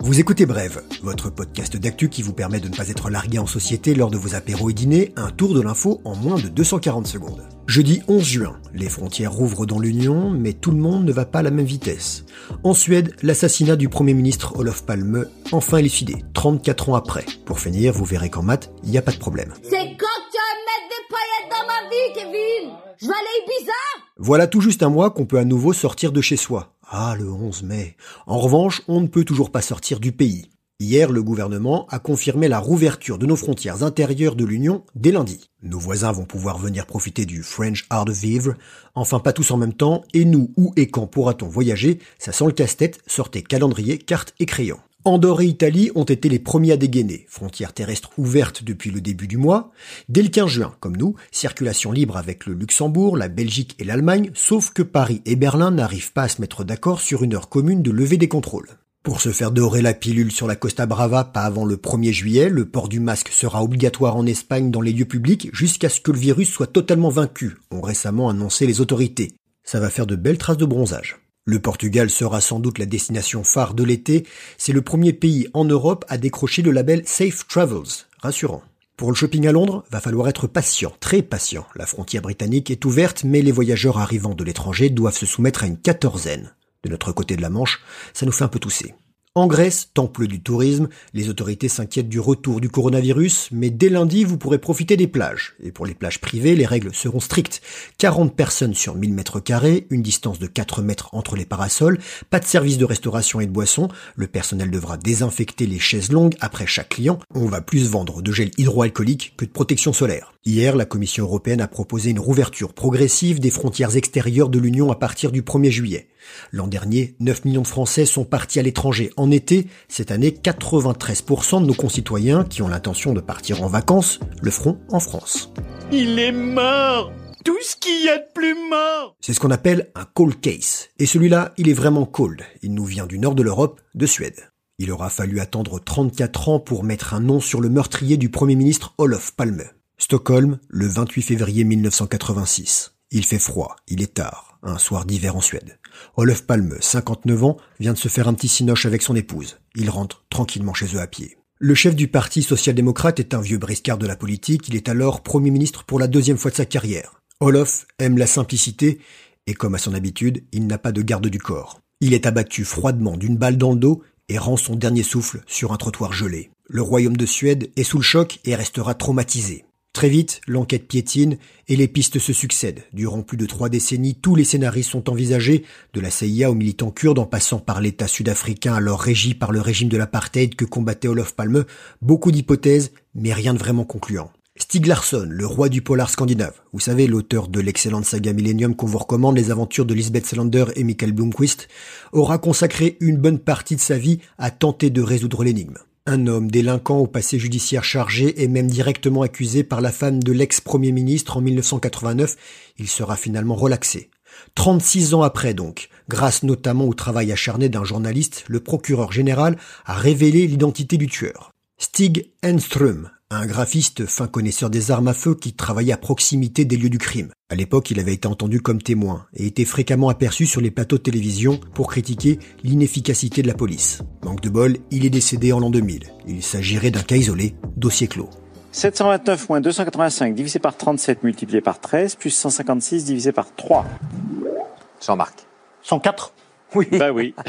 Vous écoutez Brève, votre podcast d'actu qui vous permet de ne pas être largué en société lors de vos apéros et dîners, un tour de l'info en moins de 240 secondes. Jeudi 11 juin, les frontières rouvrent dans l'Union, mais tout le monde ne va pas à la même vitesse. En Suède, l'assassinat du Premier ministre Olof Palme, enfin élucidé, 34 ans après. Pour finir, vous verrez qu'en maths, il n'y a pas de problème quand tu vas mettre des paillettes dans ma vie, Kevin Je vais aller Ibiza Voilà tout juste un mois qu'on peut à nouveau sortir de chez soi. Ah, le 11 mai. En revanche, on ne peut toujours pas sortir du pays. Hier, le gouvernement a confirmé la rouverture de nos frontières intérieures de l'Union dès lundi. Nos voisins vont pouvoir venir profiter du French Art de Vivre, enfin pas tous en même temps, et nous, où et quand pourra-t-on voyager? Ça sent le casse-tête, sortez calendrier, carte et crayon. Andorre et Italie ont été les premiers à dégainer, frontières terrestres ouvertes depuis le début du mois. Dès le 15 juin, comme nous, circulation libre avec le Luxembourg, la Belgique et l'Allemagne, sauf que Paris et Berlin n'arrivent pas à se mettre d'accord sur une heure commune de levée des contrôles. Pour se faire dorer la pilule sur la Costa Brava pas avant le 1er juillet, le port du masque sera obligatoire en Espagne dans les lieux publics jusqu'à ce que le virus soit totalement vaincu, ont récemment annoncé les autorités. Ça va faire de belles traces de bronzage. Le Portugal sera sans doute la destination phare de l'été. C'est le premier pays en Europe à décrocher le label Safe Travels. Rassurant. Pour le shopping à Londres, va falloir être patient, très patient. La frontière britannique est ouverte, mais les voyageurs arrivant de l'étranger doivent se soumettre à une quatorzaine. De notre côté de la Manche, ça nous fait un peu tousser. En Grèce, temple du tourisme, les autorités s'inquiètent du retour du coronavirus, mais dès lundi, vous pourrez profiter des plages. Et pour les plages privées, les règles seront strictes. 40 personnes sur 1000 mètres carrés, une distance de 4 mètres entre les parasols, pas de service de restauration et de boisson, le personnel devra désinfecter les chaises longues après chaque client, on va plus vendre de gel hydroalcoolique que de protection solaire. Hier, la Commission européenne a proposé une rouverture progressive des frontières extérieures de l'Union à partir du 1er juillet. L'an dernier, 9 millions de Français sont partis à l'étranger en été. Cette année, 93% de nos concitoyens qui ont l'intention de partir en vacances le feront en France. Il est mort Tout ce qu'il y a de plus mort C'est ce qu'on appelle un cold case. Et celui-là, il est vraiment cold. Il nous vient du nord de l'Europe, de Suède. Il aura fallu attendre 34 ans pour mettre un nom sur le meurtrier du Premier ministre Olof Palme. Stockholm, le 28 février 1986. Il fait froid, il est tard, un soir d'hiver en Suède. Olof Palme, 59 ans, vient de se faire un petit cinoche avec son épouse. Il rentre tranquillement chez eux à pied. Le chef du parti social-démocrate est un vieux briscard de la politique, il est alors Premier ministre pour la deuxième fois de sa carrière. Olof aime la simplicité, et comme à son habitude, il n'a pas de garde du corps. Il est abattu froidement d'une balle dans le dos et rend son dernier souffle sur un trottoir gelé. Le royaume de Suède est sous le choc et restera traumatisé. Très vite, l'enquête piétine et les pistes se succèdent. Durant plus de trois décennies, tous les scénarios sont envisagés, de la CIA aux militants kurdes en passant par l'État sud-africain alors régi par le régime de l'apartheid que combattait Olof Palme. Beaucoup d'hypothèses, mais rien de vraiment concluant. Stig Larsson, le roi du polar scandinave, vous savez, l'auteur de l'excellente saga Millennium qu'on vous recommande, les aventures de Lisbeth Salander et Michael Blomquist, aura consacré une bonne partie de sa vie à tenter de résoudre l'énigme. Un homme délinquant au passé judiciaire chargé et même directement accusé par la femme de l'ex-premier ministre en 1989, il sera finalement relaxé. 36 ans après donc, grâce notamment au travail acharné d'un journaliste, le procureur général a révélé l'identité du tueur. Stig Enström, un graphiste fin connaisseur des armes à feu qui travaillait à proximité des lieux du crime. À l'époque, il avait été entendu comme témoin et était fréquemment aperçu sur les plateaux de télévision pour critiquer l'inefficacité de la police. Manque de bol, il est décédé en l'an 2000. Il s'agirait d'un cas isolé, dossier clos. 729 moins 285 divisé par 37 multiplié par 13 plus 156 divisé par 3. Jean-Marc. 104 Oui. Bah oui.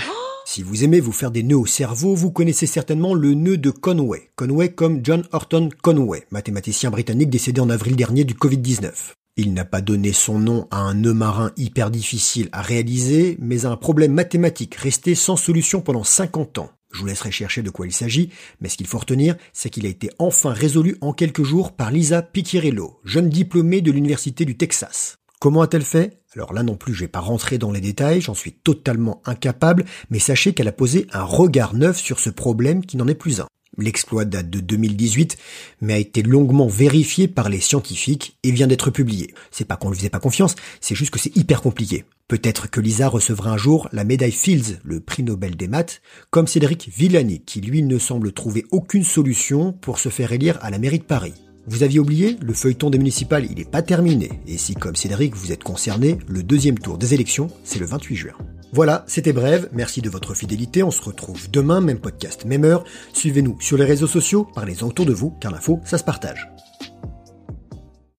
Si vous aimez vous faire des nœuds au cerveau, vous connaissez certainement le nœud de Conway. Conway comme John Horton Conway, mathématicien britannique décédé en avril dernier du Covid-19. Il n'a pas donné son nom à un nœud marin hyper difficile à réaliser, mais à un problème mathématique resté sans solution pendant 50 ans. Je vous laisserai chercher de quoi il s'agit, mais ce qu'il faut retenir, c'est qu'il a été enfin résolu en quelques jours par Lisa Piccirillo, jeune diplômée de l'Université du Texas. Comment a-t-elle fait? Alors là non plus, je vais pas rentrer dans les détails, j'en suis totalement incapable, mais sachez qu'elle a posé un regard neuf sur ce problème qui n'en est plus un. L'exploit date de 2018, mais a été longuement vérifié par les scientifiques et vient d'être publié. C'est pas qu'on lui faisait pas confiance, c'est juste que c'est hyper compliqué. Peut-être que Lisa recevra un jour la médaille Fields, le prix Nobel des maths, comme Cédric Villani, qui lui ne semble trouver aucune solution pour se faire élire à la mairie de Paris. Vous aviez oublié, le feuilleton des municipales, il n'est pas terminé. Et si, comme Cédric, vous êtes concerné, le deuxième tour des élections, c'est le 28 juin. Voilà, c'était bref. Merci de votre fidélité. On se retrouve demain, même podcast, même heure. Suivez-nous sur les réseaux sociaux, parlez-en autour de vous, car l'info, ça se partage.